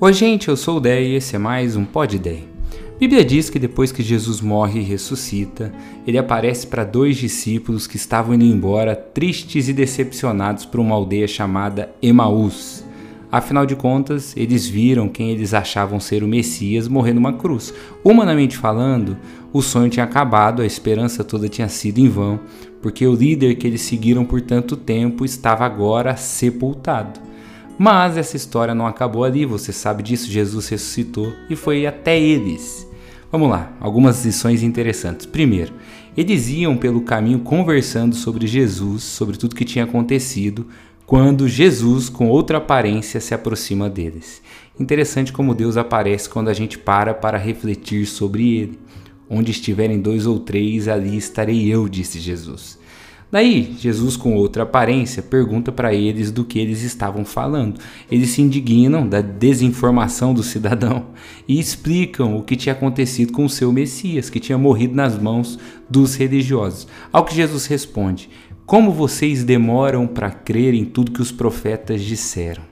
Oi, gente, eu sou o Dei e esse é mais um Pod. A Bíblia diz que depois que Jesus morre e ressuscita, ele aparece para dois discípulos que estavam indo embora tristes e decepcionados para uma aldeia chamada Emaús. Afinal de contas, eles viram quem eles achavam ser o Messias morrer numa cruz. Humanamente falando, o sonho tinha acabado, a esperança toda tinha sido em vão, porque o líder que eles seguiram por tanto tempo estava agora sepultado. Mas essa história não acabou ali, você sabe disso, Jesus ressuscitou e foi até eles. Vamos lá, algumas lições interessantes. Primeiro, eles iam pelo caminho conversando sobre Jesus, sobre tudo que tinha acontecido, quando Jesus, com outra aparência, se aproxima deles. Interessante como Deus aparece quando a gente para para refletir sobre ele. Onde estiverem dois ou três, ali estarei eu, disse Jesus. Daí, Jesus, com outra aparência, pergunta para eles do que eles estavam falando. Eles se indignam da desinformação do cidadão e explicam o que tinha acontecido com o seu Messias, que tinha morrido nas mãos dos religiosos. Ao que Jesus responde: Como vocês demoram para crer em tudo que os profetas disseram?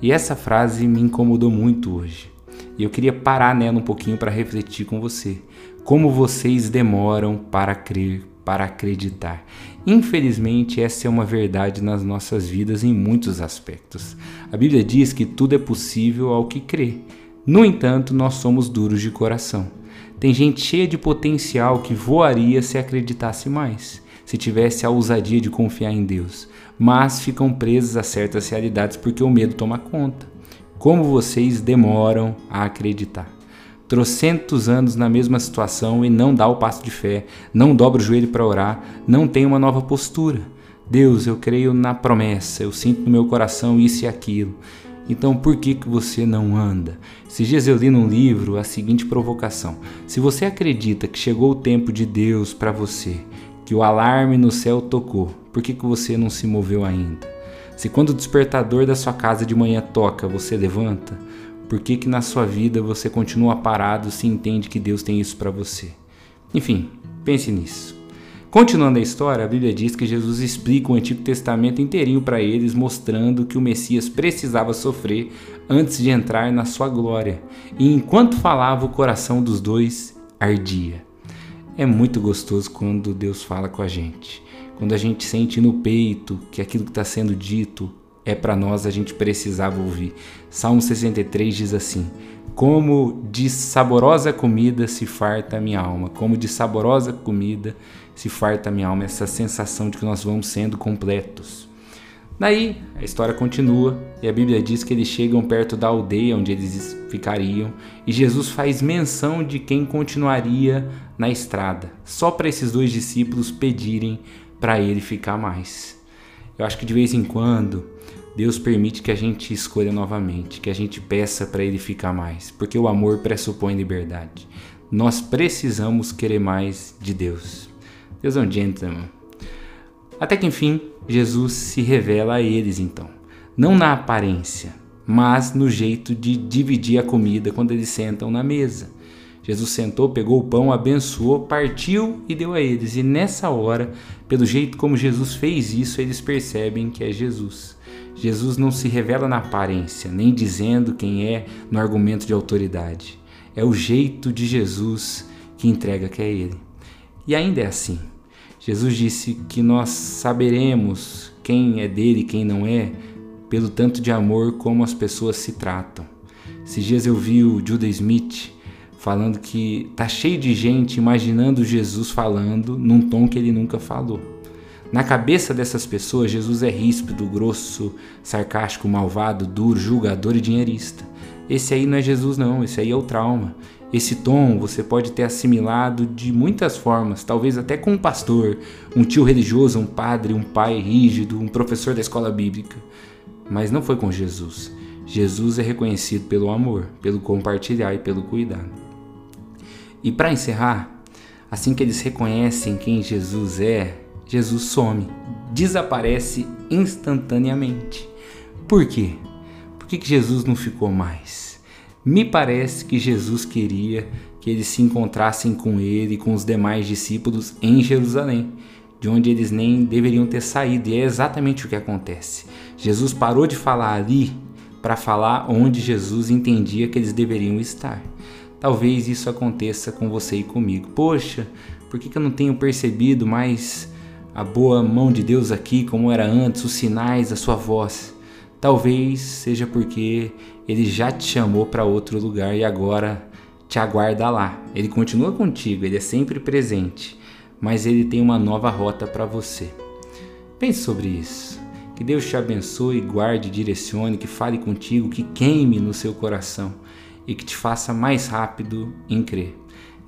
E essa frase me incomodou muito hoje. E eu queria parar nela um pouquinho para refletir com você. Como vocês demoram para crer, para acreditar. Infelizmente, essa é uma verdade nas nossas vidas em muitos aspectos. A Bíblia diz que tudo é possível ao que crê. No entanto, nós somos duros de coração. Tem gente cheia de potencial que voaria se acreditasse mais, se tivesse a ousadia de confiar em Deus, mas ficam presos a certas realidades porque o medo toma conta. Como vocês demoram a acreditar? Trocentos anos na mesma situação e não dá o passo de fé, não dobra o joelho para orar, não tem uma nova postura. Deus, eu creio na promessa, eu sinto no meu coração isso e aquilo. Então por que, que você não anda? Se dias eu li num livro a seguinte provocação: se você acredita que chegou o tempo de Deus para você, que o alarme no céu tocou, por que, que você não se moveu ainda? Se quando o despertador da sua casa de manhã toca, você levanta, por que, que na sua vida você continua parado se entende que Deus tem isso para você? Enfim, pense nisso. Continuando a história, a Bíblia diz que Jesus explica o Antigo Testamento inteirinho para eles, mostrando que o Messias precisava sofrer antes de entrar na sua glória. E enquanto falava, o coração dos dois ardia. É muito gostoso quando Deus fala com a gente. Quando a gente sente no peito que aquilo que está sendo dito é para nós, a gente precisava ouvir. Salmo 63 diz assim: Como de saborosa comida se farta a minha alma, como de saborosa comida se farta a minha alma, essa sensação de que nós vamos sendo completos. Daí a história continua e a Bíblia diz que eles chegam perto da aldeia onde eles ficariam e Jesus faz menção de quem continuaria na estrada, só para esses dois discípulos pedirem para ele ficar mais. Eu acho que de vez em quando Deus permite que a gente escolha novamente, que a gente peça para Ele ficar mais, porque o amor pressupõe liberdade. Nós precisamos querer mais de Deus. Deus é um gentleman. Até que enfim, Jesus se revela a eles então, não na aparência, mas no jeito de dividir a comida quando eles sentam na mesa. Jesus sentou, pegou o pão, abençoou, partiu e deu a eles. E nessa hora, pelo jeito como Jesus fez isso, eles percebem que é Jesus. Jesus não se revela na aparência, nem dizendo quem é no argumento de autoridade. É o jeito de Jesus que entrega que é Ele. E ainda é assim. Jesus disse que nós saberemos quem é dele e quem não é pelo tanto de amor como as pessoas se tratam. Esses dias eu vi o Judah Smith falando que tá cheio de gente imaginando Jesus falando num tom que ele nunca falou. Na cabeça dessas pessoas, Jesus é ríspido, grosso, sarcástico, malvado, duro, julgador e dinheirista. Esse aí não é Jesus, não, esse aí é o trauma. Esse tom você pode ter assimilado de muitas formas, talvez até com um pastor, um tio religioso, um padre, um pai rígido, um professor da escola bíblica. Mas não foi com Jesus. Jesus é reconhecido pelo amor, pelo compartilhar e pelo cuidar. E para encerrar, assim que eles reconhecem quem Jesus é, Jesus some, desaparece instantaneamente. Por quê? Por que, que Jesus não ficou mais? Me parece que Jesus queria que eles se encontrassem com ele e com os demais discípulos em Jerusalém, de onde eles nem deveriam ter saído, e é exatamente o que acontece. Jesus parou de falar ali para falar onde Jesus entendia que eles deveriam estar. Talvez isso aconteça com você e comigo. Poxa, por que, que eu não tenho percebido mais a boa mão de Deus aqui como era antes, os sinais, a sua voz? Talvez seja porque ele já te chamou para outro lugar e agora te aguarda lá. Ele continua contigo, ele é sempre presente, mas ele tem uma nova rota para você. Pense sobre isso. Que Deus te abençoe, guarde, direcione, que fale contigo, que queime no seu coração e que te faça mais rápido em crer.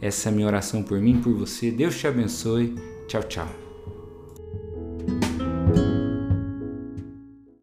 Essa é a minha oração por mim por você. Deus te abençoe. Tchau, tchau.